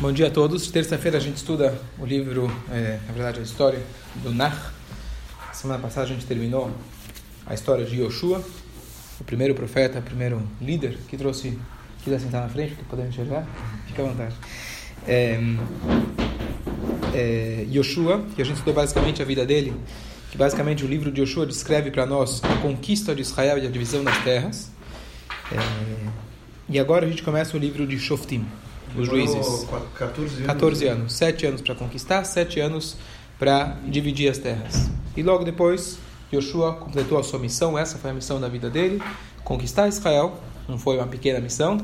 Bom dia a todos. Terça-feira a gente estuda o livro, é, na verdade, a história do Nar. Semana passada a gente terminou a história de Yoshua, o primeiro profeta, o primeiro líder que trouxe. Quiser sentar na frente, que podemos enxergar? Fica à vontade. É, é, Yoshua, que a gente estudou basicamente a vida dele, que basicamente o livro de Yoshua descreve para nós a conquista de Israel e a divisão das terras. É, e agora a gente começa o livro de Shoftim os juízes. 14 anos. 14 anos. 7 anos para conquistar, 7 anos para dividir as terras. E logo depois, Yoshua completou a sua missão, essa foi a missão da vida dele, conquistar Israel, não foi uma pequena missão,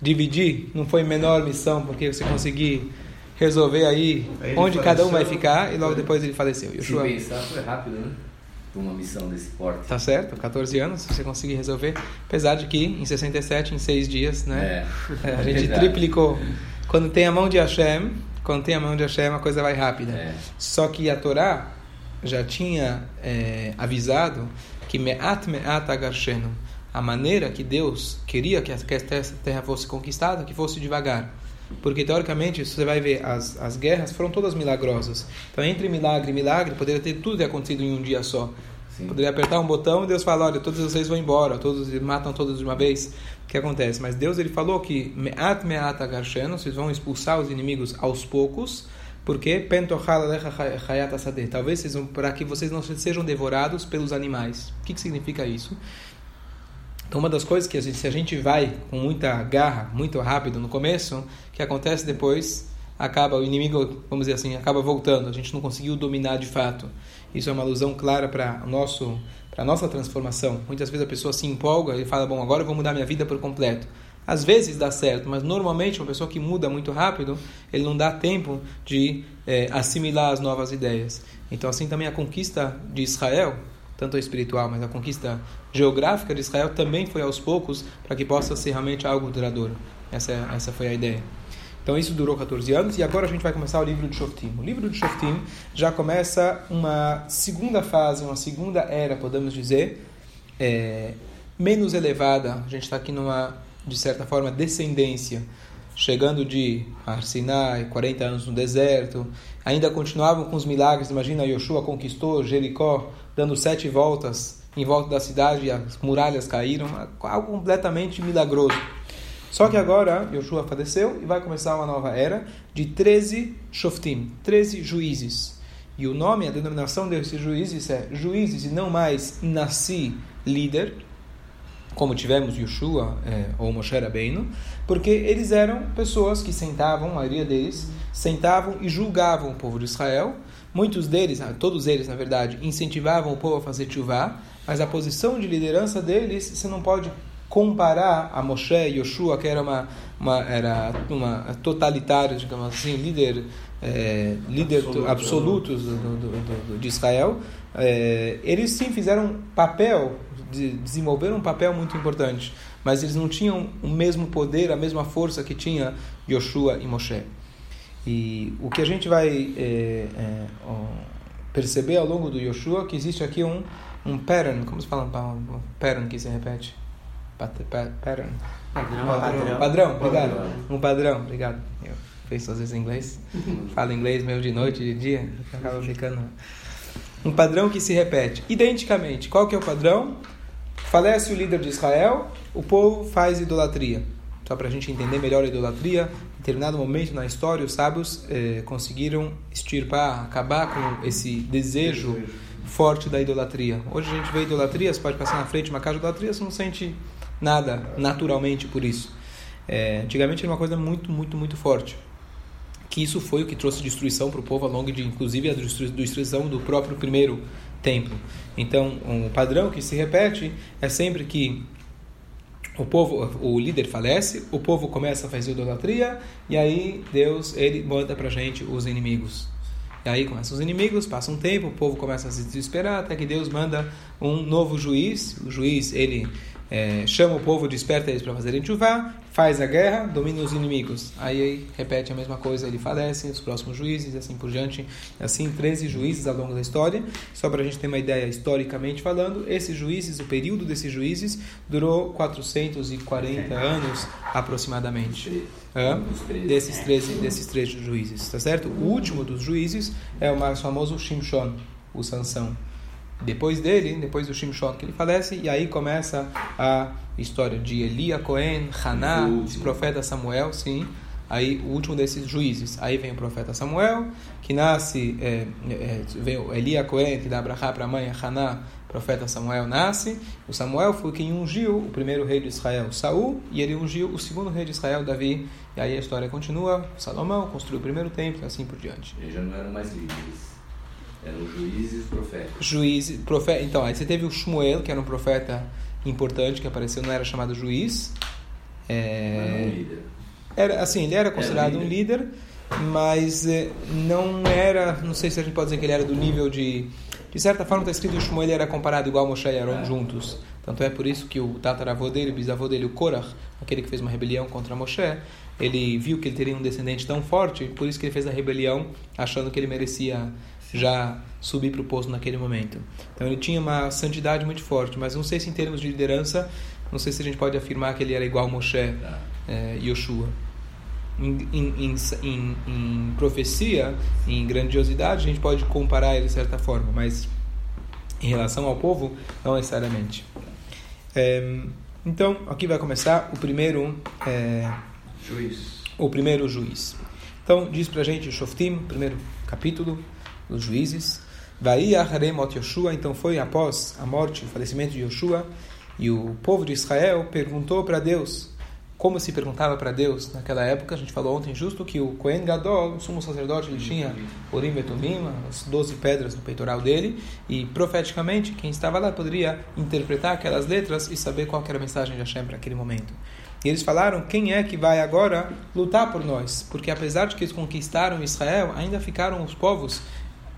dividir não foi menor missão, porque você conseguir resolver aí, aí onde cada um vai ficar, e logo depois ele faleceu. Yoshua... Se pensar, foi rápido, né? Uma missão desse porte. Tá certo, 14 anos, você conseguir resolver. Apesar de que em 67, em 6 dias, né? É, é a gente verdade. triplicou. Quando tem a mão de Hashem, quando tem a mão de Hashem, a coisa vai rápida. É. Só que a Torá já tinha é, avisado que me'at me'at agarshenu, a maneira que Deus queria que essa terra fosse conquistada, que fosse devagar. Porque, teoricamente, você vai ver, as, as guerras foram todas milagrosas. Então, entre milagre e milagre, poderia ter tudo ter acontecido em um dia só. Sim. Poderia apertar um botão e Deus fala, olha, todos vocês vão embora, todos matam todos de uma vez. O que acontece? Mas Deus ele falou que me'at me'at vocês vão expulsar os inimigos aos poucos, porque talvez para que vocês não sejam devorados pelos animais. O que, que significa isso? Então, uma das coisas que a gente, se a gente vai com muita garra, muito rápido no começo, que acontece depois, acaba o inimigo, vamos dizer assim, acaba voltando. A gente não conseguiu dominar de fato. Isso é uma alusão clara para nosso para nossa transformação. Muitas vezes a pessoa se empolga e fala: Bom, agora eu vou mudar minha vida por completo. Às vezes dá certo, mas normalmente uma pessoa que muda muito rápido, ele não dá tempo de é, assimilar as novas ideias. Então, assim também a conquista de Israel, tanto a espiritual, mas a conquista geográfica de Israel também foi aos poucos para que possa ser realmente algo duradouro. Essa, essa foi a ideia. Então isso durou 14 anos e agora a gente vai começar o livro de Shoftim. O livro de Shoftim já começa uma segunda fase, uma segunda era, podemos dizer, é, menos elevada. A gente está aqui numa, de certa forma, descendência chegando de Arsinai, 40 anos no deserto, ainda continuavam com os milagres. Imagina, Yoshua conquistou Jericó, dando sete voltas em volta da cidade, as muralhas caíram, algo completamente milagroso. Só que agora Yoshua faleceu e vai começar uma nova era de 13 Shoftim, 13 juízes. E o nome, a denominação desses juízes é juízes e não mais Nasci, líder, como tivemos Yeshua é, ou Moshe Rabbeinu, porque eles eram pessoas que sentavam, a maioria deles, sentavam e julgavam o povo de Israel. Muitos deles, ah, todos eles na verdade, incentivavam o povo a fazer chuvá, mas a posição de liderança deles, você não pode comparar a Moshe e Yoshua, que era uma, uma, era uma totalitário, digamos assim, líder, é, líder Absoluto, absolutos do, do, do, de Israel, é, eles sim fizeram papel de desenvolver um papel muito importante, mas eles não tinham o mesmo poder, a mesma força que tinha Yoshua e Moshe. E o que a gente vai é, é, perceber ao longo do Yoshua que existe aqui um um pattern, como se fala um pattern que se repete? Pattern. Padrão. Padrão. Padrão, obrigado. Um padrão, obrigado. Eu penso às vezes em inglês, falo inglês meio de noite, de dia, acaba ficando um padrão que se repete identicamente. Qual que é o padrão? Falece o líder de Israel, o povo faz idolatria. Só para a gente entender melhor a idolatria, em determinado momento na história, os sábios eh, conseguiram extirpar, acabar com esse desejo forte da idolatria. Hoje a gente vê idolatria, você pode passar na frente de uma casa de idolatria, você não sente nada naturalmente por isso. É, antigamente era uma coisa muito, muito, muito forte. Que isso foi o que trouxe destruição para o povo ao longo de, inclusive, a destruição do próprio primeiro templo. Então, um padrão que se repete é sempre que o povo, o líder falece, o povo começa a fazer idolatria e aí Deus ele manda para gente os inimigos. E aí começam os inimigos, passa um tempo, o povo começa a se desesperar até que Deus manda um novo juiz. O juiz ele é, chama o povo, desperta eles para fazerem chuvá, faz a guerra, domina os inimigos. Aí, aí repete a mesma coisa, ele falece, os próximos juízes, e assim por diante. Assim, 13 juízes ao longo da história. Só para a gente ter uma ideia, historicamente falando, esses juízes, o período desses juízes durou 440 anos aproximadamente. Hã? Desses 13, desses 13 juízes, tá certo? O último dos juízes é o mais famoso Shimshon, o Sansão. Depois dele, depois do Shimshon que ele falece, e aí começa a história de Elia Cohen, Haná, esse profeta Samuel, sim. Aí o último desses juízes. Aí vem o profeta Samuel, que nasce, é, é, vem o Elia Cohen, que dá brachá para a mãe, Haná, profeta Samuel nasce. O Samuel foi quem ungiu o primeiro rei de Israel, Saul, e ele ungiu o segundo rei de Israel, Davi. E aí a história continua. Salomão construiu o primeiro templo e assim por diante. Eles já não eram mais líderes. Eram juízes profetas. Juiz, profeta. Então, aí você teve o Shmuel, que era um profeta importante que apareceu, não era chamado juiz. É... Mas não líder. Era, assim, ele era considerado era um líder, mas eh, não era, não sei se a gente pode dizer que ele era do nível de. De certa forma, está escrito que o Shmuel era comparado igual Moshe e Aaron é. juntos. Tanto é por isso que o tataravô dele, o bisavô dele, o Korach, aquele que fez uma rebelião contra Moshe, ele viu que ele teria um descendente tão forte, por isso que ele fez a rebelião, achando que ele merecia já subir para o posto naquele momento. Então ele tinha uma santidade muito forte, mas não sei se em termos de liderança, não sei se a gente pode afirmar que ele era igual Moshe é, Yoshua. Em, em, em, em, profecia, em grandiosidade, a gente pode comparar ele de certa forma, mas em relação ao povo, não necessariamente. É, então, aqui vai começar o primeiro é, juiz. O primeiro juiz. Então, diz para a gente o Shoftim, primeiro capítulo, dos juízes. Vai Haremot Yoshua, então foi após a morte, o falecimento de Yoshua, e o povo de Israel perguntou para Deus, como se perguntava para Deus naquela época, a gente falou ontem justo que o Kohen Gadol, o sumo sacerdote, ele tinha Urim e Tumim, as 12 pedras no peitoral dele, e profeticamente quem estava lá poderia interpretar aquelas letras e saber qual era a mensagem de Hashem para aquele momento. E eles falaram: quem é que vai agora lutar por nós? Porque apesar de que eles conquistaram Israel, ainda ficaram os povos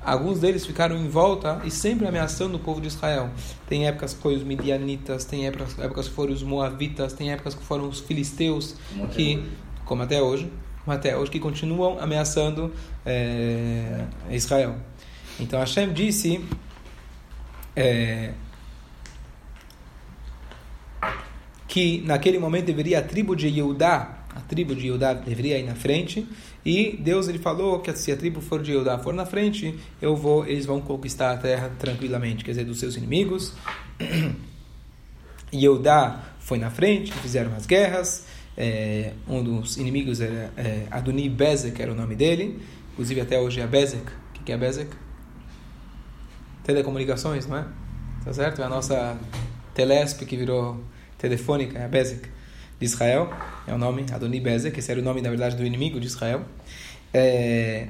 Alguns deles ficaram em volta e sempre ameaçando o povo de Israel. Tem épocas que foram os midianitas, tem épocas, épocas que foram os moavitas, tem épocas que foram os filisteus, como que, até como até hoje, como até hoje, que continuam ameaçando é, Israel. Então Hashem disse é, que naquele momento deveria a tribo de Yehudá, a tribo de Yehudá deveria ir na frente, e Deus ele falou que se a tribo for de Eudá for na frente, eu vou, eles vão conquistar a terra tranquilamente, quer dizer, dos seus inimigos. E Eudá foi na frente, fizeram as guerras. É, um dos inimigos era é, Adoni Bezek, era o nome dele. Inclusive até hoje é Bezek. O que é Bezek? Telecomunicações, não é? Tá certo? É a nossa Telesp que virou telefônica, é a Bezek de Israel, é o nome Adoni Bezek, esse era o nome, na verdade, do inimigo de Israel. É,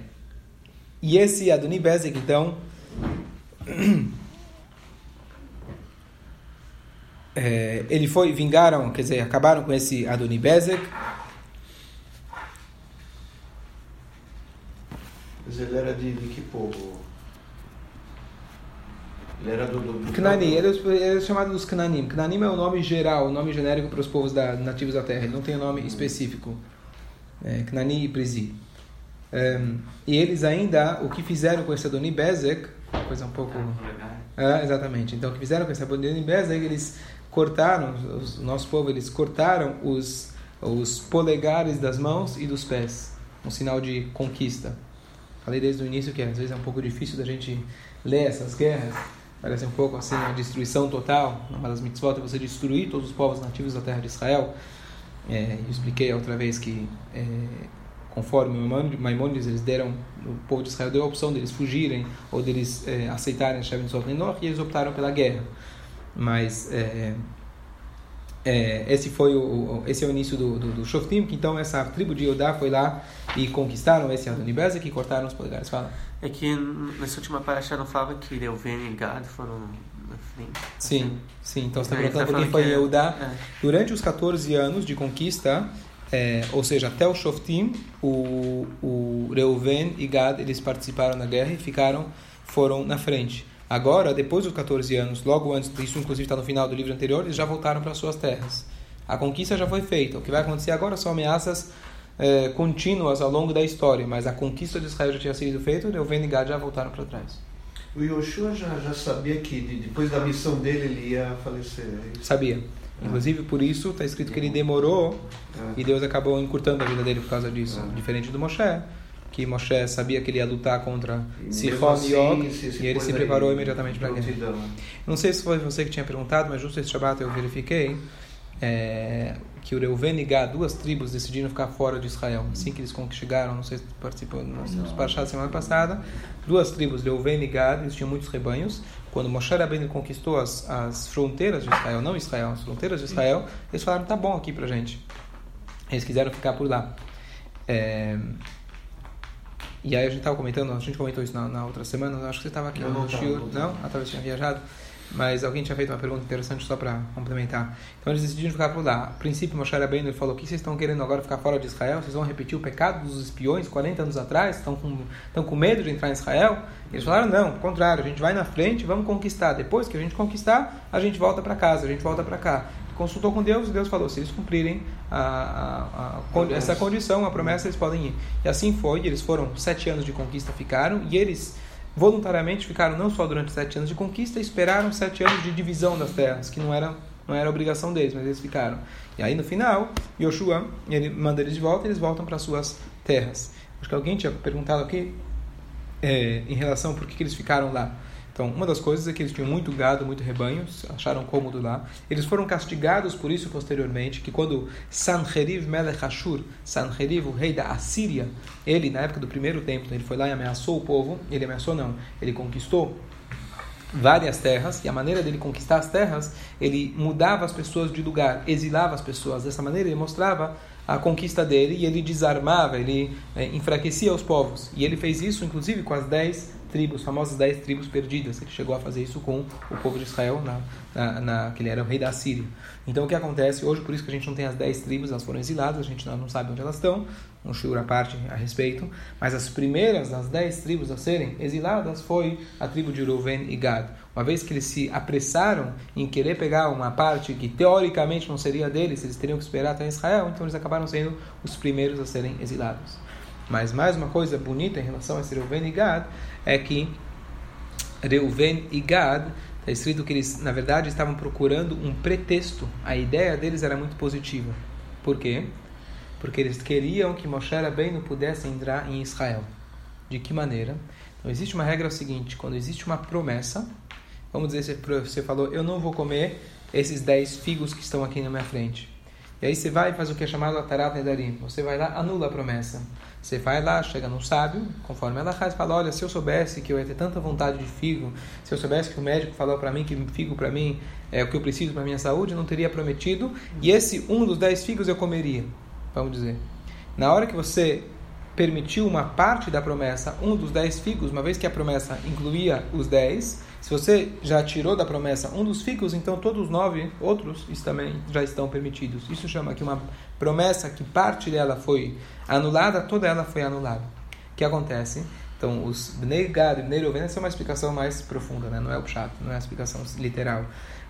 e esse Adoni Bezek, então, é, ele foi, vingaram, quer dizer, acabaram com esse Adoni Bezek. Mas ele era de, de que povo? Ele era do. do, do Knani, ele é, é chamado dos Knanim. Knanim é o nome geral, o nome genérico para os povos da, nativos da terra. Ele não tem um nome específico. É, Knani e Prizi. Um, e eles ainda, o que fizeram com esse Adoni Bezek, coisa um pouco. É, exatamente. Então, o que fizeram com esse Adoni Bezek, eles cortaram, os, o nosso povo, eles cortaram os, os polegares das mãos e dos pés. Um sinal de conquista. Falei desde o início que às vezes é um pouco difícil da gente ler essas guerras Parece um pouco assim a destruição total. Uma das mitzvot é você destruir todos os povos nativos da terra de Israel. É, eu expliquei outra vez que, é, conforme Maimonides, eles deram, o povo de Israel deu a opção deles fugirem ou deles é, aceitarem a Shem Menor e eles optaram pela guerra. Mas é, é, esse foi o, esse é o início do, do, do Shoftim, que então essa tribo de Yodá foi lá e conquistaram esse Adonibeza que cortaram os polegares. Fala. É que nessa última paraxá não falava que Reuven e Gad foram na frente. Sim, assim. sim. Então você está perguntando tá quem foi é, Yehudá. É. Durante os 14 anos de conquista, é, ou seja, até o Shoftim, o, o Reuven e Gad, eles participaram da guerra e ficaram, foram na frente. Agora, depois dos 14 anos, logo antes, isso inclusive está no final do livro anterior, eles já voltaram para suas terras. A conquista já foi feita. O que vai acontecer agora são ameaças é, contínuas ao longo da história, mas a conquista de Israel já tinha sido feita, Reuven e Gad já voltaram para trás. O Yoshua já, já sabia que depois da missão dele ele ia falecer. É sabia. Inclusive por isso está escrito que ele demorou é. e Deus acabou encurtando a vida dele por causa disso. Diferente do Moshe, que Moshe sabia que ele ia lutar contra Sihon assim, e Og e ele se preparou imediatamente para a guerra. Não sei se foi você que tinha perguntado, mas justo esse Shabbat eu verifiquei é, que o Reuven e Gad, duas tribos, decidiram ficar fora de Israel. Assim que eles chegaram, não sei se participou nos Parashá semana passada, duas tribos, Reuven e Gad, eles tinham muitos rebanhos. Quando Moshe Rabbeinu conquistou as, as fronteiras de Israel, não Israel, as fronteiras de Israel, eles falaram, tá bom aqui pra gente. Eles quiseram ficar por lá. É, e aí a gente estava comentando, a gente comentou isso na, na outra semana, acho que você estava aqui não, no Shiur, não, não? Ah, talvez tinha viajado mas alguém tinha feito uma pergunta interessante só para complementar. Então eles decidiram ficar por lá. A princípio, Moshe Rabbeinu ele falou: o que vocês estão querendo agora ficar fora de Israel? Vocês vão repetir o pecado dos espiões 40 anos atrás? Estão com, estão com medo de entrar em Israel? Eles falaram: não, ao contrário, a gente vai na frente, vamos conquistar. Depois que a gente conquistar, a gente volta para casa, a gente volta para cá. Consultou com Deus e Deus falou: se eles cumprirem a, a, a, essa condição, a promessa, eles podem ir. E assim foi, eles foram sete anos de conquista, ficaram, e eles voluntariamente ficaram não só durante sete anos de conquista, esperaram sete anos de divisão das terras, que não era, não era obrigação deles, mas eles ficaram. E aí no final, Yoshua, ele manda eles de volta e eles voltam para suas terras. Acho que alguém tinha perguntado aqui é, em relação por que, que eles ficaram lá. Então, uma das coisas é que eles tinham muito gado, muito rebanho, acharam cômodo lá. Eles foram castigados por isso posteriormente, que quando Sanheriv Melech Ashur, Sanheriv, o rei da Assíria, ele, na época do primeiro templo, ele foi lá e ameaçou o povo, ele ameaçou não, ele conquistou várias terras, e a maneira dele conquistar as terras, ele mudava as pessoas de lugar, exilava as pessoas. Dessa maneira ele mostrava a conquista dele e ele desarmava, ele é, enfraquecia os povos. E ele fez isso, inclusive, com as dez tribos, famosas dez tribos perdidas. Ele chegou a fazer isso com o povo de Israel, na, na, na, que ele era o rei da Síria. Então o que acontece hoje, por isso que a gente não tem as dez tribos, elas foram exiladas, a gente não sabe onde elas estão, um shiur à parte a respeito, mas as primeiras das dez tribos a serem exiladas foi a tribo de Reuven e Gad. Uma vez que eles se apressaram em querer pegar uma parte que teoricamente não seria deles, eles teriam que esperar até Israel, então eles acabaram sendo os primeiros a serem exilados. Mas mais uma coisa bonita em relação a esse Reuven e Gad é que Reuven e Gad, está escrito que eles, na verdade, estavam procurando um pretexto. A ideia deles era muito positiva. Por quê? Porque eles queriam que Moshe Rabbeinu pudesse entrar em Israel. De que maneira? Então, existe uma regra seguinte: quando existe uma promessa, vamos dizer, você falou, eu não vou comer esses 10 figos que estão aqui na minha frente. E aí você vai e faz o que é chamado Atarat Nedarim. Você vai lá, anula a promessa. Você vai lá, chega num sábio, conforme ela faz, fala: Olha, se eu soubesse que eu ia ter tanta vontade de figo, se eu soubesse que o médico falou para mim que figo para mim é o que eu preciso para minha saúde, não teria prometido, e esse um dos dez figos eu comeria. Vamos dizer. Na hora que você permitiu uma parte da promessa, um dos dez figos, uma vez que a promessa incluía os dez, se você já tirou da promessa um dos figos, então todos os nove outros também já estão permitidos. Isso chama que uma promessa que parte dela foi anulada, toda ela foi anulada. O que acontece? Então, os Bnei Gad e Bnei Reuven, essa é uma explicação mais profunda, né? não é o chato, não é a explicação literal.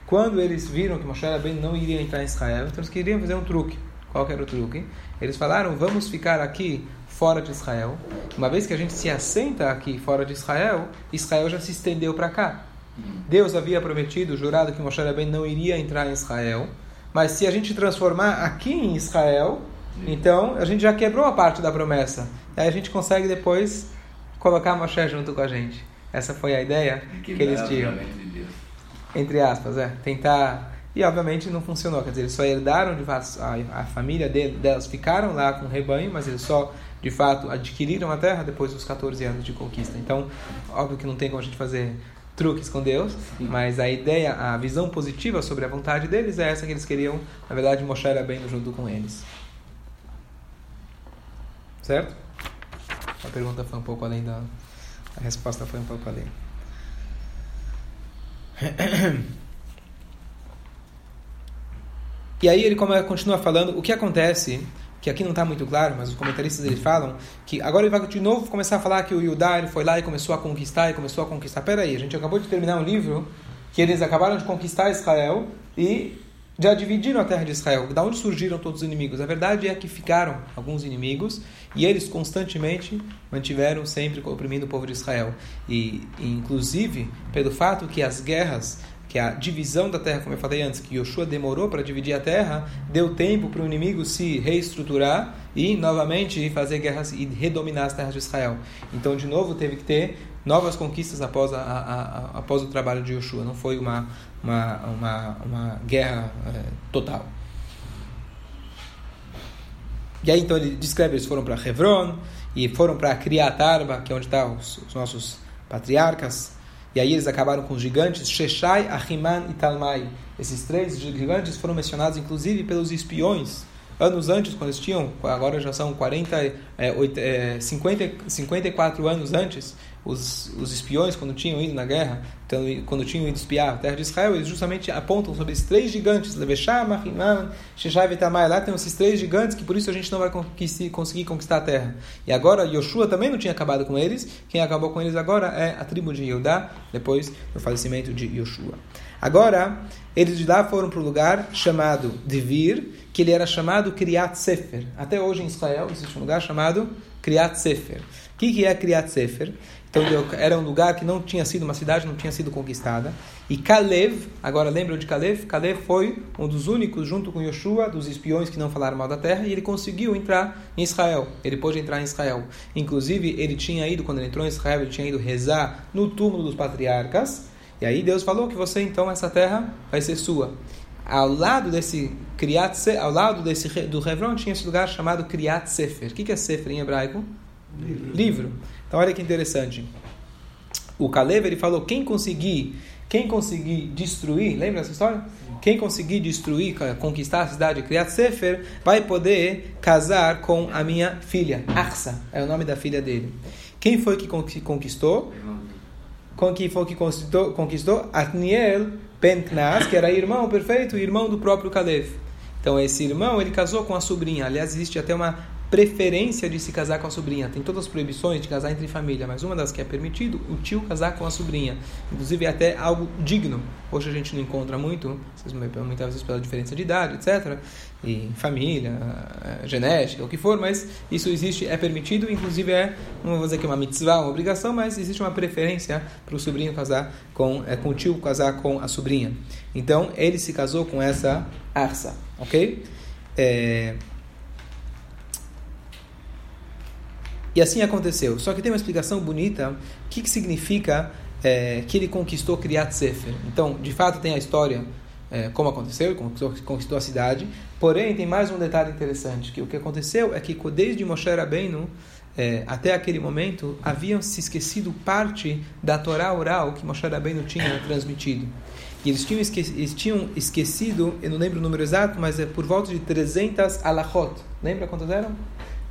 Quando eles viram que Moshe Rabbeinu não iria entrar em Israel, então eles queriam fazer um truque. Qual era o truque? Eles falaram, vamos ficar aqui fora de Israel. Uma vez que a gente se assenta aqui fora de Israel, Israel já se estendeu para cá. Deus havia prometido, jurado que Moshe Rabbeinu não iria entrar em Israel, mas se a gente transformar aqui em Israel, então a gente já quebrou a parte da promessa. Aí a gente consegue depois colocar Moshe junto com a gente. Essa foi a ideia que, que eles tinham. De Entre aspas, é. Tentar. E obviamente não funcionou. Quer dizer, eles só herdaram de. A, a família delas ficaram lá com o rebanho, mas eles só de fato adquiriram a terra depois dos 14 anos de conquista. Então, óbvio que não tem como a gente fazer truques com Deus, Sim. mas a ideia, a visão positiva sobre a vontade deles é essa que eles queriam, na verdade, mostrar era bem junto com eles. Certo? A pergunta foi um pouco além da. A resposta foi um pouco além. E aí ele continua falando o que acontece que aqui não está muito claro, mas os comentaristas eles falam que agora ele vai de novo começar a falar que o Yudá ele foi lá e começou a conquistar e começou a conquistar. Pera aí, a gente acabou de terminar um livro que eles acabaram de conquistar Israel e já dividiram a terra de Israel. Da onde surgiram todos os inimigos? A verdade é que ficaram alguns inimigos e eles constantemente mantiveram sempre oprimindo o povo de Israel. E, e inclusive, pelo fato que as guerras que a divisão da terra, como eu falei antes, que Yoshua demorou para dividir a terra, deu tempo para o inimigo se reestruturar e novamente fazer guerras e redominar as terras de Israel. Então, de novo, teve que ter novas conquistas após, a, a, a, após o trabalho de Yoshua. Não foi uma, uma, uma, uma guerra é, total. E aí, então, ele descreve: eles foram para Hebron e foram para Kriat Arba, que é onde estão tá os, os nossos patriarcas. E aí eles acabaram com os gigantes, Sheshai, Ahiman e Talmai. Esses três gigantes foram mencionados inclusive pelos espiões. Anos antes, quando eles tinham, agora já são 40, é, 8, é, 50, 54 anos antes, os, os espiões, quando tinham ido na guerra, então, quando tinham ido espiar a terra de Israel, eles justamente apontam sobre esses três gigantes, Leveshah, Mahinam, Sheshai e Tamai. Lá tem esses três gigantes que por isso a gente não vai conseguir conquistar a terra. E agora, Yoshua também não tinha acabado com eles, quem acabou com eles agora é a tribo de Yehudá, depois do falecimento de Yoshua. Agora, eles de lá foram para um lugar chamado Devir, que ele era chamado Kriat Sefer. Até hoje em Israel existe um lugar chamado Kriat Sefer. O que, que é Kriat Sefer? Então era um lugar que não tinha sido uma cidade, não tinha sido conquistada. E Kalev, agora lembram de Kalev? Kalev foi um dos únicos, junto com Yoshua, dos espiões que não falaram mal da terra, e ele conseguiu entrar em Israel. Ele pôde entrar em Israel. Inclusive, ele tinha ido, quando ele entrou em Israel, ele tinha ido rezar no túmulo dos patriarcas. E aí Deus falou que você, então, essa terra vai ser sua. Ao lado desse Kriyat ao lado desse do Hebron tinha esse lugar chamado Kriyat Sefer. O que é Sefer em hebraico? Livro. Livro. Então olha que interessante. O Caleb ele falou quem conseguir, quem conseguir destruir, lembra essa história? Quem conseguir destruir, conquistar a cidade de Kriyat Sefer, vai poder casar com a minha filha, Arsa, é o nome da filha dele. Quem foi que conquistou? Quem foi que conquistou? Conquistou Atniel Ben Knas, que era irmão perfeito, irmão do próprio Caleb. Então esse irmão ele casou com a sobrinha. Aliás, existe até uma preferência de se casar com a sobrinha. Tem todas as proibições de casar entre família, mas uma das que é permitido, o tio casar com a sobrinha. Inclusive é até algo digno. Hoje a gente não encontra muito, muitas vezes pela diferença de idade, etc. E família, eh, genética, o que for, mas isso existe, é permitido, inclusive é, não vou dizer que é uma mitzvah, uma obrigação, mas existe uma preferência para o sobrinho casar com, é, com o tio casar com a sobrinha. Então ele se casou com essa arsa, ok? É, E assim aconteceu. Só que tem uma explicação bonita. O que, que significa é, que ele conquistou Kriyat Sefer? Então, de fato, tem a história é, como aconteceu, ele conquistou, conquistou, a cidade. Porém, tem mais um detalhe interessante, que o que aconteceu é que desde Moshe Rabbeinu é, até aquele momento, haviam se esquecido parte da Torá oral que Moshe Rabbeinu tinha transmitido. E eles tinham, esque eles tinham esquecido, eu não lembro o número exato, mas é por volta de 300 alachot. Lembra quantas eram?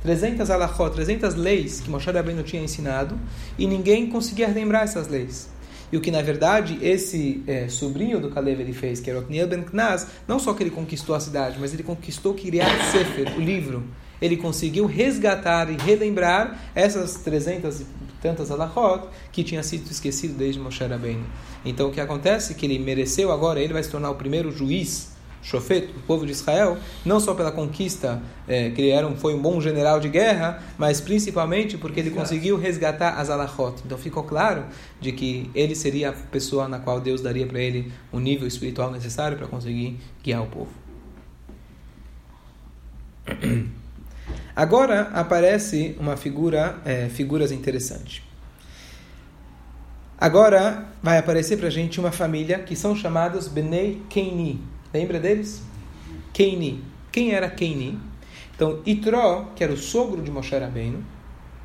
300 alachot, 300 leis que Moshe Rabbeinu tinha ensinado e ninguém conseguia lembrar essas leis. E o que na verdade esse é, sobrinho do Kalev ele fez, que era Otniel Ben Knaz, não só que ele conquistou a cidade, mas ele conquistou Kiryat Sefer, o livro. Ele conseguiu resgatar e relembrar essas 300 e tantas alachot que tinha sido esquecido desde Moshe Rabbeinu. Então o que acontece é que ele mereceu agora, ele vai se tornar o primeiro juiz Shofet, o povo de Israel, não só pela conquista, é, que ele era um, foi um bom general de guerra, mas principalmente porque ele conseguiu resgatar as alachot. Então ficou claro de que ele seria a pessoa na qual Deus daria para ele o nível espiritual necessário para conseguir guiar o povo. Agora aparece uma figura, é, figuras interessantes. Agora vai aparecer para a gente uma família que são chamados Benei Keini. Lembra deles? Keini. Quem era Keini? Então, Itró, que era o sogro de Moshe Rabbeinu,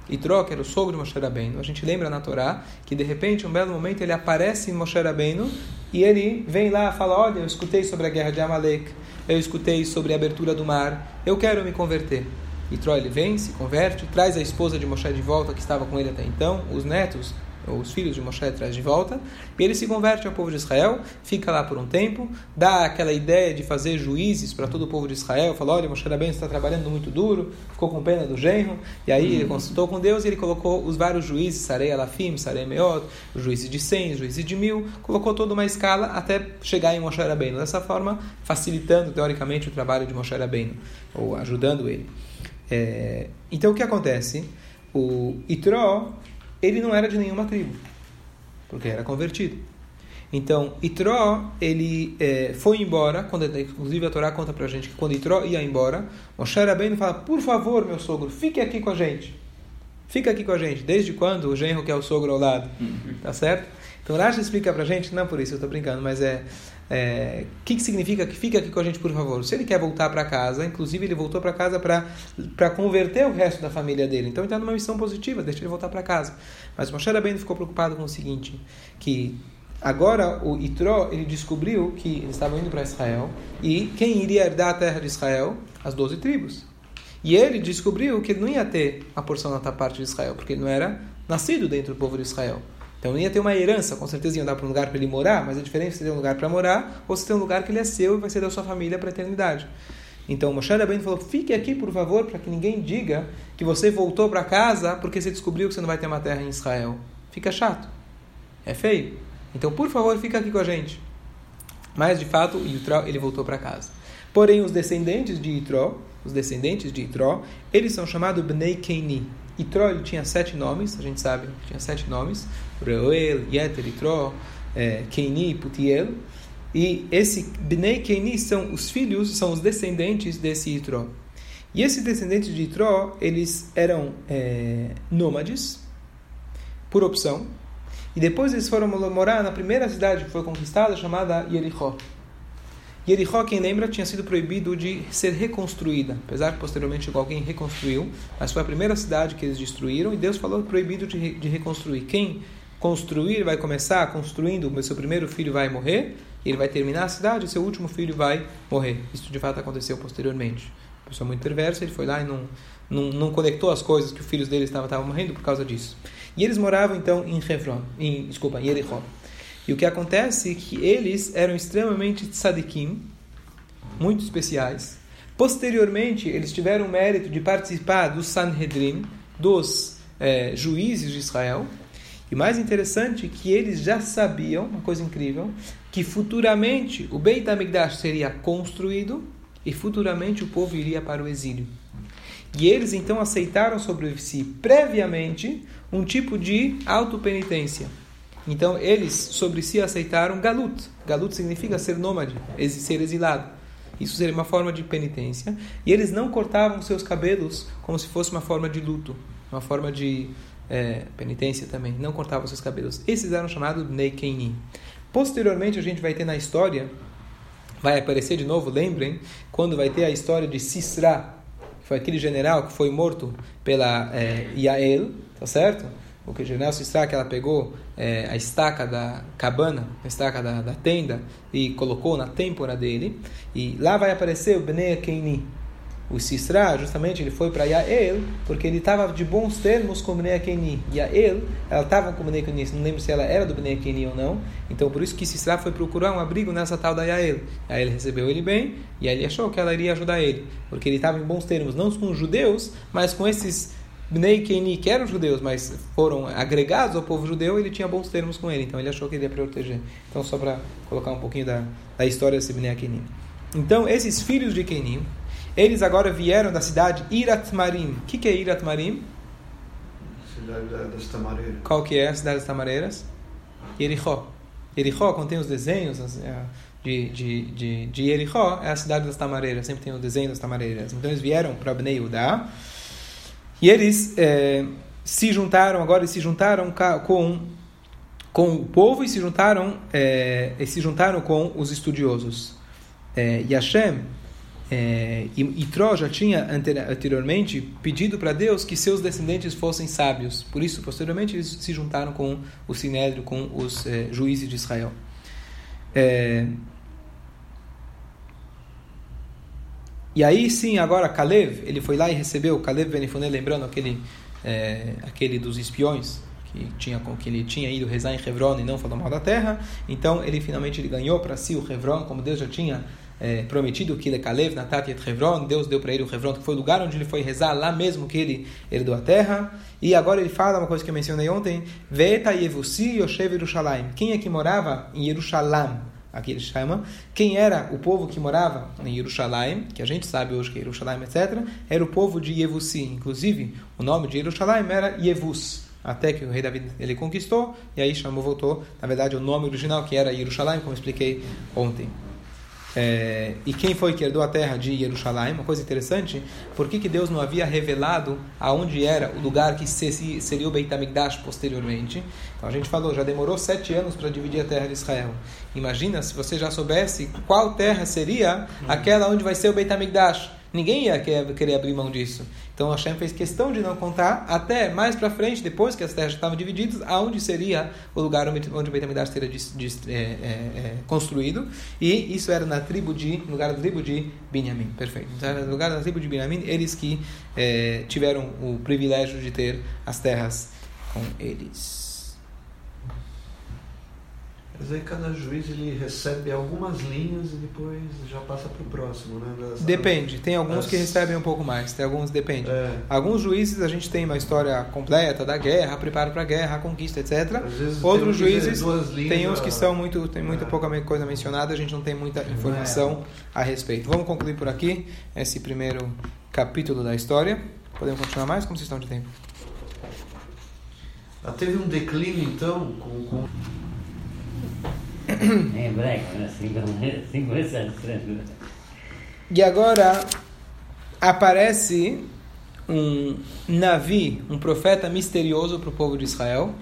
Itró, que era o sogro de Moshe Rabbeinu, a gente lembra na Torá que de repente, um belo momento, ele aparece em Moshe Rabbeinu e ele vem lá e fala, olha, eu escutei sobre a guerra de Amalek, eu escutei sobre a abertura do mar, eu quero me converter. Itró, ele vem, se converte, traz a esposa de Moshe de volta, que estava com ele até então, os netos, os filhos de Moshe traz de volta, e ele se converte ao povo de Israel, fica lá por um tempo, dá aquela ideia de fazer juízes para todo o povo de Israel, fala, olha, Moshe Rabbeinu está trabalhando muito duro, ficou com pena do genro, e aí ele consultou com Deus e ele colocou os vários juízes, Sarei Alafim, Sarei Meot, juízes de 100, os juízes de mil, colocou toda uma escala até chegar em Moshe Rabbeinu, dessa forma facilitando teoricamente o trabalho de Moshe Rabbeinu, ou ajudando ele. É, então o que acontece? O Itró ele não era de nenhuma tribo, porque era convertido. Então, Itró, ele é, foi embora, quando, inclusive a Torá conta pra gente que quando Itró ia embora, Moshe Rabbeinu fala, por favor, meu sogro, fique aqui com a gente. Fica aqui com a gente. Desde quando o genro quer o sogro ao lado? Tá certo? Então, Rashi explica pra gente, não por isso, eu tô brincando, mas é... O é, que, que significa que fica aqui com a gente, por favor? Se ele quer voltar para casa, inclusive ele voltou para casa para converter o resto da família dele. Então ele está numa missão positiva, deixa ele voltar para casa. Mas Moshe Rabbeinu ficou preocupado com o seguinte, que agora o Itró, ele descobriu que eles estavam indo para Israel e quem iria herdar a terra de Israel? As doze tribos. E ele descobriu que ele não ia ter a porção da parte de Israel, porque ele não era nascido dentro do povo de Israel. Então não ia ter uma herança, com certeza ia dar para um lugar para ele morar, mas a diferença é se ter um lugar para morar ou se ter um lugar que ele é seu e vai ser da sua família para a eternidade. Então Moshe Rabbeinu falou: fique aqui por favor, para que ninguém diga que você voltou para casa porque você descobriu que você não vai ter uma terra em Israel. Fica chato, é feio. Então por favor, fica aqui com a gente. Mas de fato, Yitro ele voltou para casa. Porém, os descendentes de Yitro, os descendentes de Yitro, eles são chamados Bnei Keini. Ele tinha sete nomes, a gente sabe, tinha sete nomes. Reuel, Yeter, Yitro, é, Keini, Putiel. E esse Bnei Keini são os filhos, são os descendentes desse Yitro. E esses descendentes de Yitro, eles eram é, nômades, por opção. E depois eles foram morar na primeira cidade que foi conquistada, chamada Jericó. Jericó, quem lembra, tinha sido proibido de ser reconstruída, apesar que posteriormente alguém reconstruiu, mas foi a primeira cidade que eles destruíram e Deus falou proibido de, de reconstruir. Quem construir, vai começar construindo, o seu primeiro filho vai morrer, ele vai terminar a cidade, e seu último filho vai morrer. Isso de fato aconteceu posteriormente. Uma pessoa muito perversa, ele foi lá e não, não, não conectou as coisas que os filhos dele estavam, estavam morrendo por causa disso. E eles moravam então em Hebron, em, desculpa, em Yericó. E o que acontece é que eles eram extremamente tzadikim, muito especiais. Posteriormente, eles tiveram o mérito de participar do Sanhedrin, dos é, juízes de Israel, e mais interessante que eles já sabiam, uma coisa incrível, que futuramente o Beit HaMikdash seria construído e futuramente o povo iria para o exílio. E eles então aceitaram sobre si previamente um tipo de autopenitência. Então eles sobre si aceitaram galut. Galut significa ser nômade, ser exilado. Isso seria uma forma de penitência. E eles não cortavam seus cabelos como se fosse uma forma de luto, uma forma de é, penitência também, não cortavam seus cabelos. Esses eram chamados Neikeini. Posteriormente, a gente vai ter na história, vai aparecer de novo, lembrem, quando vai ter a história de Sisra, que foi aquele general que foi morto pela é, Yael, tá certo? O o general Sisra, que ela pegou é, a estaca da cabana, a estaca da, da, tenda, e colocou na têmpora dele, e lá vai aparecer o Bnei Keini, o Sisra, justamente, ele foi para Yael, porque ele estava de bons termos com o Bnei Akeni. Yael, ela estava com o Bnei Akeni, não lembro se ela era do Bnei Akeni ou não. Então, por isso que Sisra foi procurar um abrigo nessa tal da Yael. Aí ele recebeu ele bem, e aí ele achou que ela iria ajudar ele. Porque ele estava em bons termos, não com os judeus, mas com esses Bnei Keni, que eram judeus, mas foram agregados ao povo judeu, ele tinha bons termos com ele. Então, ele achou que ele ia proteger. Então, só para colocar um pouquinho da, da história desse Bnei Akeni. Então, esses filhos de Kenim, eles agora vieram da cidade Iratmarim. O que, que é Iratmarim? Cidade das Tamareiras. Qual que é a cidade das Tamareiras? Jericó. Jericó contém os desenhos é, de, de, de, de Jericó, é a cidade das Tamareiras. Sempre tem o desenho das Tamareiras. Então eles vieram para Bnei Udá. E eles é, se juntaram, agora eles se juntaram com, com o povo e se juntaram, é, e se juntaram com os estudiosos. É, e Hashem é, e Itró já tinha anteriormente pedido para Deus que seus descendentes fossem sábios. Por isso, posteriormente, eles se juntaram com o Sinédrio, com os é, juízes de Israel. É, e aí sim, agora Caleb, ele foi lá e recebeu, Caleb Benifoné, lembrando aquele, é, aquele dos espiões, que tinha que ele tinha ido rezar em Hebron e não falou mal da terra. Então ele finalmente ele ganhou para si o Hebron, como Deus já tinha é, prometido que ele Kalev, Natat et Hebron, Deus deu para ele o Hebron, que foi o lugar onde ele foi rezar, lá mesmo que ele herdou a terra. E agora ele fala uma coisa que eu mencionei ontem: Veta Yevusi Yoshev Yerushalayim. Quem é que morava em Yerushalayim? Aqui ele chama. Quem era o povo que morava em Yerushalayim, que a gente sabe hoje que é Yerushalayim, etc., era o povo de Yevusi. Inclusive, o nome de Yerushalayim era Yevus até que o rei Davi ele conquistou e aí chamou voltou na verdade o nome original que era Yerushalayim como expliquei ontem é, e quem foi que herdou a terra de Jerusalém? Uma coisa interessante, por que, que Deus não havia revelado aonde era o lugar que seria o Beit HaMikdash posteriormente? Então a gente falou, já demorou sete anos para dividir a terra de Israel. Imagina se você já soubesse qual terra seria aquela onde vai ser o Beit HaMikdash. Ninguém ia querer abrir mão disso. Então Hashem fez questão de não contar até mais para frente, depois que as terras estavam divididas, aonde seria o lugar onde o Beit HaMikdash seria é, é, é, construído. E isso era na tribo de, no lugar da tribo de Binyamin. Perfeito. Então era no lugar da tribo de Binyamin, eles que é, tiveram o privilégio de ter as terras com eles. Mas aí cada juiz ele recebe algumas linhas e depois já passa para o próximo, né? Das, depende. Tem alguns que recebem um pouco mais, tem alguns depende. É. Alguns juízes a gente tem uma história completa da guerra, preparo para a guerra, a conquista, etc. Outros juízes tem uns que são muito tem muita é. pouca coisa mencionada, a gente não tem muita informação é. a respeito. Vamos concluir por aqui esse primeiro capítulo da história. Podemos continuar mais? Como vocês estão de tempo? Ah, teve um declínio então com, com em hebraico, né? Assim começando. E agora aparece um Navi, um profeta misterioso para o povo de Israel.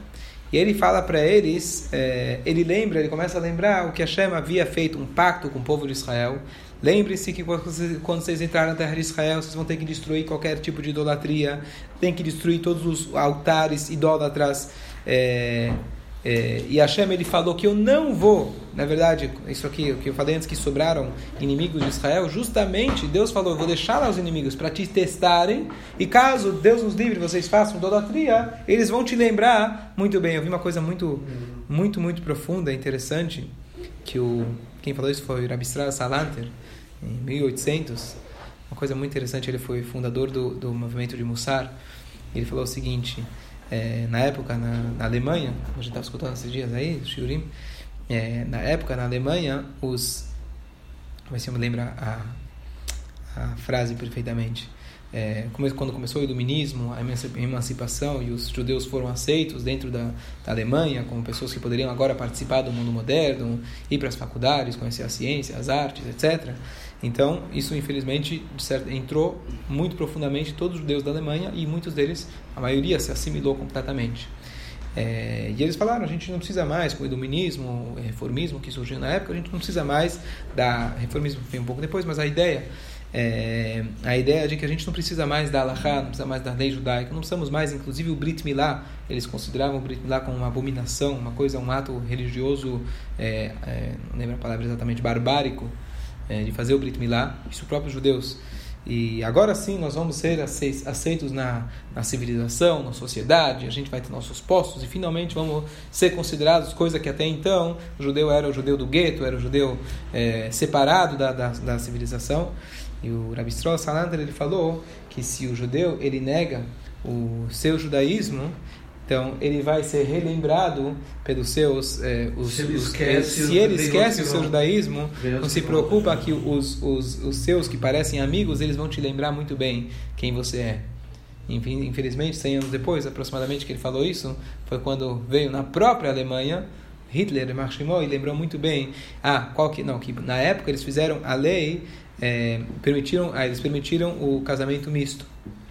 E ele fala para eles, é, ele lembra, ele começa a lembrar o que Hashem havia feito, um pacto com o povo de Israel. Lembre-se que quando vocês entrarem na terra de Israel, vocês vão ter que destruir qualquer tipo de idolatria, tem que destruir todos os altares idólatras. É, é, e Hashem ele falou que eu não vou, na verdade, isso aqui, o que eu falei antes que sobraram inimigos de Israel, justamente Deus falou: eu vou deixar lá os inimigos para te testarem, e caso Deus nos livre, vocês façam idolatria, eles vão te lembrar muito bem. Eu vi uma coisa muito, muito, muito profunda, interessante, que o quem falou isso foi Rabi Salanter, em 1800. Uma coisa muito interessante, ele foi fundador do, do movimento de Mussar. Ele falou o seguinte é, na época na, na, Alemanha, a gente estava escutando esses dias aí, Shurim, é, na época na Alemanha, os. Vai se me lembra a, a frase perfeitamente. É, quando começou o iluminismo, a emancipação e os judeus foram aceitos dentro da, da Alemanha como pessoas que poderiam agora participar do mundo moderno, ir para as faculdades, conhecer a ciência, as artes, etc. Então, isso infelizmente certo, entrou muito profundamente todos os judeus da Alemanha e muitos deles, a maioria, se assimilou completamente. É, e eles falaram: a gente não precisa mais, com o iluminismo, o reformismo que surgiu na época, a gente não precisa mais da. Reformismo veio um pouco depois, mas a ideia. É, a ideia de que a gente não precisa mais da Allahá, não precisa mais da lei judaica, não precisamos mais, inclusive o Brit Milá, eles consideravam o Brit Milá como uma abominação, uma coisa, um ato religioso, é, é não lembro a palavra exatamente, barbárico, é, de fazer o Brit Milá, isso os próprios judeus. E agora sim nós vamos ser aceitos na, na civilização, na sociedade, a gente vai ter nossos postos e finalmente vamos ser considerados coisa que até então o judeu era o judeu do gueto, era o judeu é, separado da, da, da, civilização. E o Rabbi Stroll Salander ele falou que se o judeu ele nega o seu judaísmo, então, ele vai ser relembrado pelos seus. Eh, os, se ele esquece, os, se ele esquece o seu judaísmo, não se preocupa que os, os, os seus que parecem amigos, eles vão te lembrar muito bem quem você é. Infelizmente, 100 anos depois, aproximadamente, que ele falou isso, foi quando veio na própria Alemanha. Hitler, Marshimol, e lembrou muito bem. Ah, qual que não? Que na época eles fizeram a lei, é, permitiram, ah, eles permitiram o casamento misto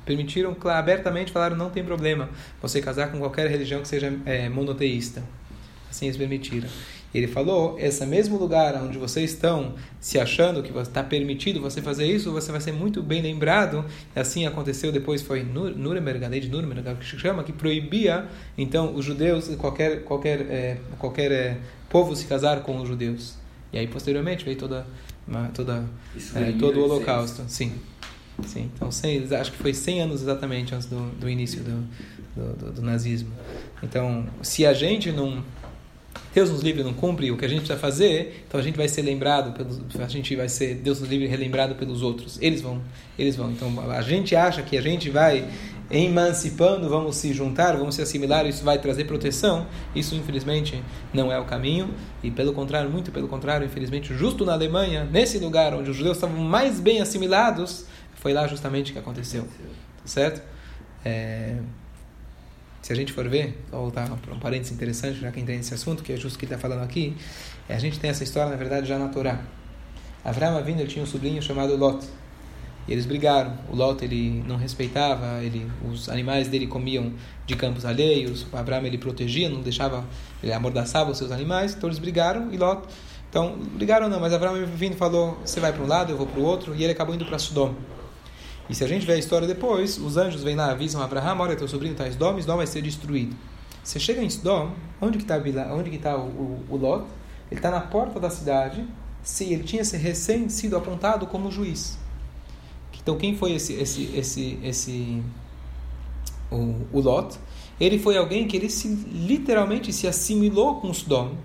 permitiram abertamente, falaram não tem problema você casar com qualquer religião que seja é, monoteísta. Assim eles permitiram. Ele falou, esse mesmo lugar onde vocês estão se achando que está permitido você fazer isso, você vai ser muito bem lembrado. Assim aconteceu depois, foi Nuremberg, a lei de Nuremberg, que chama, que proibia, então, os judeus, qualquer, qualquer, é, qualquer é, povo se casar com os judeus. E aí, posteriormente, veio toda, uma, toda, é, todo o holocausto. Sim. Sim, então 100, acho que foi 100 anos exatamente antes do, do início do, do, do, do nazismo. Então, se a gente não Deus nos livre não cumpre o que a gente precisa fazer, então a gente vai ser lembrado pelos, a gente vai ser Deus nos livre relembrado pelos outros. Eles vão, eles vão. Então a gente acha que a gente vai emancipando, vamos se juntar, vamos se assimilar, isso vai trazer proteção. Isso infelizmente não é o caminho e pelo contrário, muito pelo contrário, infelizmente, justo na Alemanha, nesse lugar onde os judeus estavam mais bem assimilados, foi lá justamente que aconteceu. Tá certo? É se a gente for ver, vou voltar para um parênteses interessante, já que entrei nesse assunto, que é justo que está falando aqui, é, a gente tem essa história, na verdade, já na Torá. Avraham Avinu tinha um sobrinho chamado Lot. E eles brigaram. O Lot ele não respeitava, ele, os animais dele comiam de campos alheios. O Abraão ele protegia, não deixava, ele amordaçava os seus animais. Então eles brigaram e Lot. Então brigaram não, mas Abraão vindo falou: você vai para um lado, eu vou para o outro. E ele acabou indo para Sodoma. E se a gente ver a história depois, os anjos vêm lá, avisam Abraão, olha, teu sobrinho está em Sodom, Sodom vai ser destruído. Você chega em Sodom, onde que está onde que tá o, o, o Lot? Ele está na porta da cidade, se ele tinha recém sido apontado como juiz. Então quem foi esse esse esse esse o, o Lot? Ele foi alguém que ele se, literalmente se assimilou com Sodom.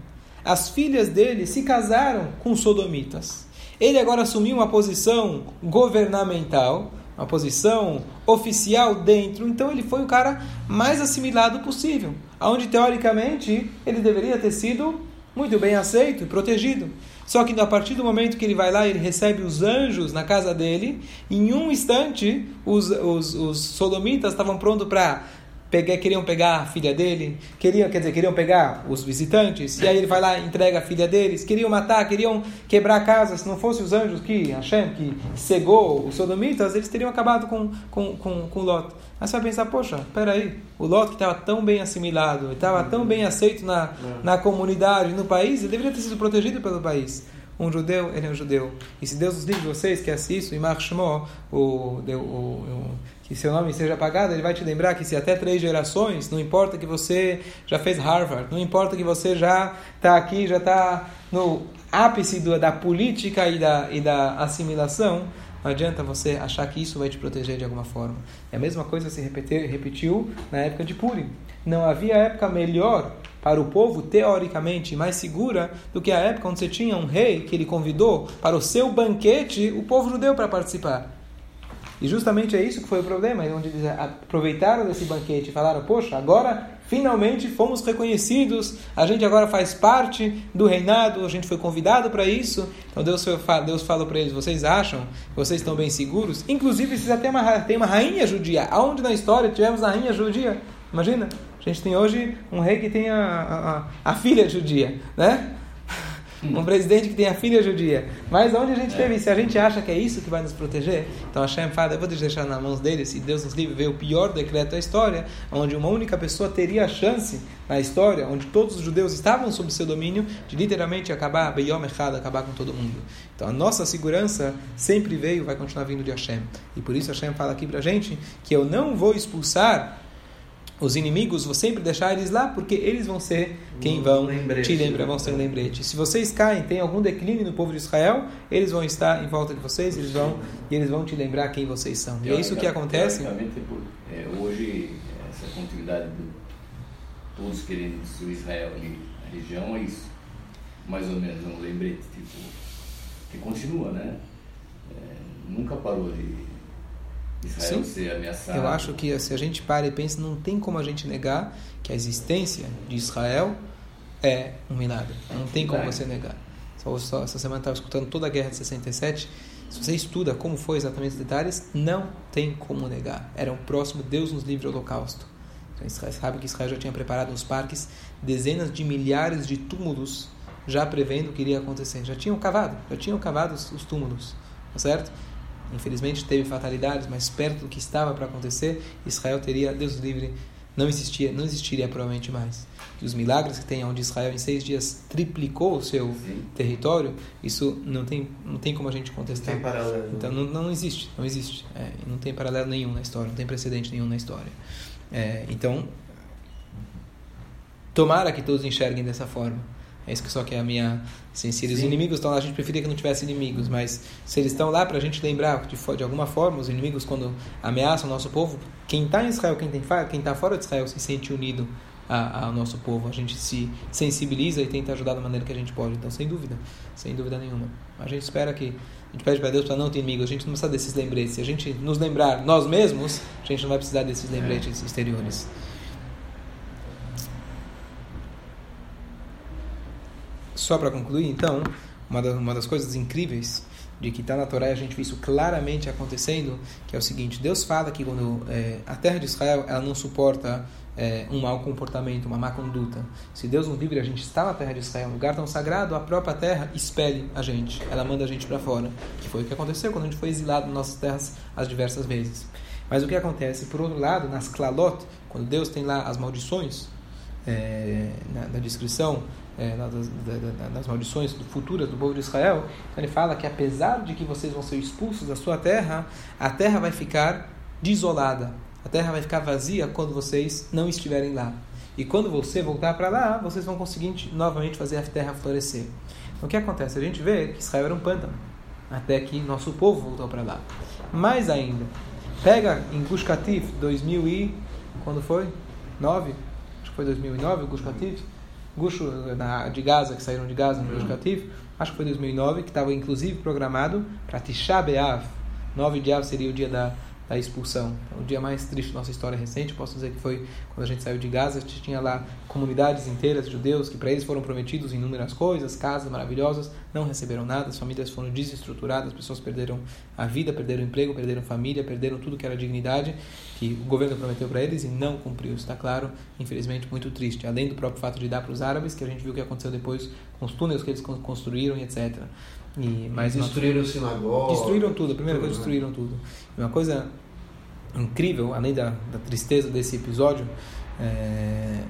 As filhas dele se casaram com sodomitas. Ele agora assumiu uma posição governamental uma posição oficial dentro, então ele foi o cara mais assimilado possível, aonde teoricamente ele deveria ter sido muito bem aceito e protegido. Só que a partir do momento que ele vai lá, ele recebe os anjos na casa dele, em um instante os, os, os sodomitas estavam prontos para pegar, queriam pegar a filha dele, queriam, quer dizer, queriam pegar os visitantes, e aí ele vai lá entrega a filha deles, queriam matar, queriam quebrar a casa, se não fosse os anjos que, Hashem, que cegou os sodomitas, eles teriam acabado com, com, com, com Lot. Aí você vai pensar, poxa, peraí, o Lot que estava tão bem assimilado, estava tão bem aceito na, na comunidade, no país, ele deveria ter sido protegido pelo país um judeu, ele é um judeu. E se Deus nos livre vocês, que é isso, e Marshmo, o, o, o, que seu nome seja apagado, ele vai te lembrar que se até três gerações, não importa que você já fez Harvard, não importa que você já está aqui, já está no ápice do, da política e da, e da assimilação, não adianta você achar que isso vai te proteger de alguma forma. É a mesma coisa se repetir, repetiu na época de Purim. Não havia época melhor para o povo, teoricamente, mais segura do que a época onde você tinha um rei que ele convidou para o seu banquete o povo judeu para participar. E justamente é isso que foi o problema, onde eles aproveitaram desse banquete e falaram: Poxa, agora finalmente fomos reconhecidos, a gente agora faz parte do reinado, a gente foi convidado para isso. Então Deus, Deus fala para eles: Vocês acham que vocês estão bem seguros? Inclusive, vocês até uma, uma rainha judia. Aonde na história tivemos a rainha judia? Imagina, a gente tem hoje um rei que tem a, a, a filha judia, né? Um presidente que tem a filha judia. Mas onde a gente teve isso? Se a gente acha que é isso que vai nos proteger, então Hashem fala, eu vou deixar nas mãos dele, se Deus nos livre, ver o pior decreto da história, onde uma única pessoa teria a chance na história, onde todos os judeus estavam sob seu domínio, de literalmente acabar, Beyom Echad, acabar com todo mundo. Então a nossa segurança sempre veio, vai continuar vindo de Hashem. E por isso Hashem fala aqui pra gente que eu não vou expulsar os inimigos, vou sempre deixar eles lá, porque eles vão ser quem vão te lembrar, vão ser um lembrete. Se vocês caem, tem algum declínio no povo de Israel, eles vão estar em volta de vocês, eles vão e eles vão te lembrar quem vocês são. E é isso que acontece. É, hoje essa continuidade de todos querendo destruir Israel ali, a região é isso, mais ou menos um lembrete tipo que continua, né? É, nunca parou de Israel Sim. ser ameaçado. Eu acho que se a gente para e pensa, não tem como a gente negar que a existência de Israel é um milagre. Não tem como você negar. Só, só essa semana estava escutando toda a guerra de 67. Se você estuda como foi exatamente os detalhes, não tem como negar. Era o próximo Deus nos livre holocausto. Então, Israel sabe que Israel já tinha preparado nos parques dezenas de milhares de túmulos, já prevendo o que iria acontecer. Já tinham cavado, já tinham cavado os, os túmulos, tá certo? Infelizmente teve fatalidades, mas perto do que estava para acontecer, Israel teria, Deus livre, não existia, não existiria provavelmente mais. E os milagres que tem onde Israel em seis dias triplicou o seu Sim. território, isso não tem, não tem como a gente contestar. Não tem paralelo. Então não, não existe, não existe. É, não tem paralelo nenhum na história, não tem precedente nenhum na história. É, então, tomara que todos enxerguem dessa forma. É isso que só que é a minha essência. Os inimigos estão lá, a gente preferia que não tivesse inimigos, mas se eles estão lá para a gente lembrar, de, de alguma forma, os inimigos, quando ameaçam o nosso povo, quem está em Israel, quem está quem tá fora de Israel, se sente unido ao nosso povo. A gente se sensibiliza e tenta ajudar da maneira que a gente pode. Então, sem dúvida, sem dúvida nenhuma. A gente espera que a gente pede para Deus para não ter inimigos. A gente não precisa desses lembretes. Se a gente nos lembrar nós mesmos, a gente não vai precisar desses lembretes exteriores. Só para concluir, então, uma das, uma das coisas incríveis de que está na Torá, a gente vê isso claramente acontecendo, que é o seguinte, Deus fala que quando é, a terra de Israel ela não suporta é, um mau comportamento, uma má conduta. Se Deus nos livre, a gente está na terra de Israel, um lugar tão sagrado, a própria terra expele a gente, ela manda a gente para fora, que foi o que aconteceu quando a gente foi exilado nas nossas terras as diversas vezes. Mas o que acontece? Por outro lado, nas Klalot, quando Deus tem lá as maldições, é, na, na, descrição é, das, das, maldições futuras do povo de Israel, então ele fala que apesar de que vocês vão ser expulsos da sua terra, a terra vai ficar desolada, a terra vai ficar vazia quando vocês não estiverem lá. E quando você voltar para lá, vocês vão conseguir novamente fazer a terra florescer. Então, o que acontece? A gente vê que Israel era um pântano, até que nosso povo voltou para lá. Mais ainda, pega em Gush Katif 2000 e quando foi? 9? Acho que foi 2009 o Gush Katif. Gush de Gaza, que saíram de Gaza no Katif. Acho que foi 2009, que estava inclusive programado para Tisha B'Av. 9 de Av seria o dia da da expulsão. Então, o dia mais triste da nossa história recente, posso dizer que foi quando a gente saiu de Gaza, a gente tinha lá comunidades inteiras de judeus que para eles foram prometidos inúmeras coisas, casas maravilhosas, não receberam nada, as famílias foram desestruturadas, as pessoas perderam a vida, perderam emprego, perderam família, perderam tudo que era dignidade que o governo prometeu para eles e não cumpriu. Está claro, infelizmente, muito triste. Além do próprio fato de dar para os árabes, que a gente viu o que aconteceu depois com os túneis que eles construíram etc. E, mas destruíram uma... sinagoga. Destruíram tudo, a primeira coisa, né? destruíram tudo. E uma coisa incrível, além da, da tristeza desse episódio, é,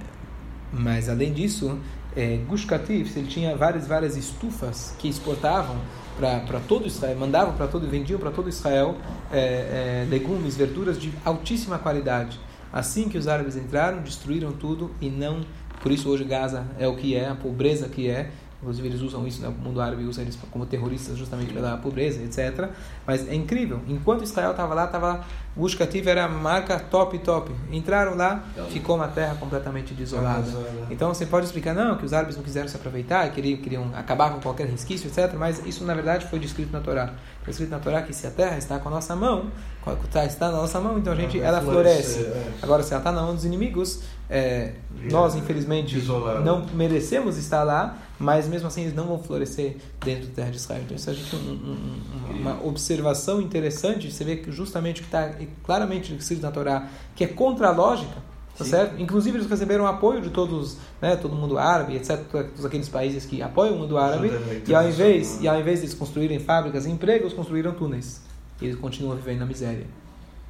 mas além disso, é, Gush Katif, ele tinha várias, várias estufas que exportavam para todo Israel, mandavam para todo, vendiam para todo Israel é, é, legumes, verduras de altíssima qualidade. Assim que os árabes entraram, destruíram tudo e não. Por isso hoje Gaza é o que é, a pobreza que é, Inclusive eles usam isso, né? o mundo árabe usa eles como terroristas justamente pela pobreza, etc. Mas é incrível. Enquanto Israel estava lá, estava Gush Katif era a marca top top. Entraram lá, então, ficou uma terra completamente desolada. Então você pode explicar não que os árabes não quiseram se aproveitar, queriam, queriam acabar com qualquer resquício, etc. Mas isso na verdade foi descrito na Torá. Foi escrito na Torá que se a terra está com a nossa mão, está na nossa mão, então a gente ela floresce. É. Agora se ela está na mão dos inimigos, é, nós infelizmente não merecemos estar lá mas mesmo assim eles não vão florescer dentro da terra de Israel. Então isso é um, um, uma observação interessante, você vê que justamente o que está claramente escrito na Torá, que é contra a lógica, tá certo? Inclusive eles receberam apoio de todos, né, todo mundo árabe, etc, todos aqueles países que apoiam o mundo árabe, e ao invés e ao invés de eles construírem fábricas e empregos, construíram túneis. E eles continuam vivendo na miséria.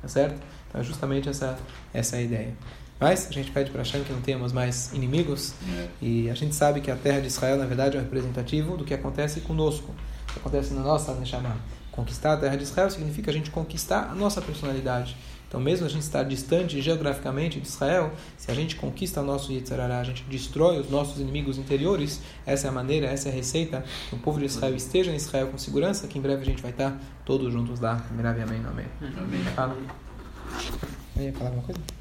Tá certo? Então é justamente essa essa é a ideia. Mas a gente pede para Hashem que não tenhamos mais inimigos. É. E a gente sabe que a terra de Israel, na verdade, é um representativo do que acontece conosco. O que acontece na nossa Neshama. Conquistar a terra de Israel significa a gente conquistar a nossa personalidade. Então, mesmo a gente estar distante geograficamente de Israel, se a gente conquista o nosso Yetzirará, a gente destrói os nossos inimigos interiores, essa é a maneira, essa é a receita que o povo de Israel esteja em Israel com segurança, que em breve a gente vai estar todos juntos lá. Amém, amém, amém. Amém. Fala. Eu ia falar alguma coisa?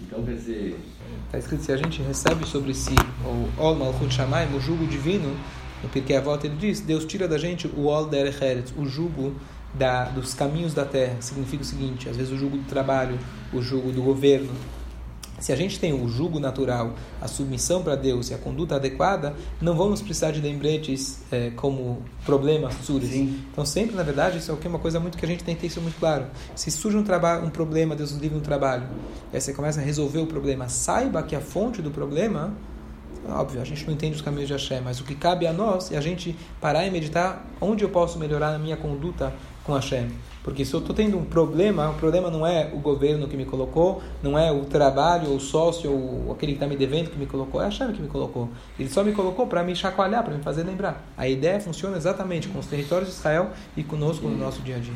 Então quer dizer. Está escrito: se a gente recebe sobre si o Ol Malchut Shamayim, o jugo divino, no Pirkei Avot ele diz: Deus tira da gente o Ol Derech o jugo da, dos caminhos da terra. Significa o seguinte: às vezes o jugo do trabalho, o jugo do governo, se a gente tem o jugo natural, a submissão para Deus e a conduta adequada, não vamos precisar de lembretes é, como problemas suros. Então, sempre, na verdade, isso é uma coisa muito que a gente tem que ter isso muito claro. Se surge um, trabalho, um problema, Deus nos livre um trabalho, e aí você começa a resolver o problema, saiba que a fonte do problema Óbvio, a gente não entende os caminhos de Hashem, mas o que cabe a nós é a gente parar e meditar onde eu posso melhorar a minha conduta com Hashem. Porque se eu estou tendo um problema, o problema não é o governo que me colocou, não é o trabalho, ou o sócio, ou aquele que está me devendo que me colocou, é a chave que me colocou. Ele só me colocou para me chacoalhar, para me fazer lembrar. A ideia funciona exatamente com os territórios de Israel e conosco no nosso dia a dia.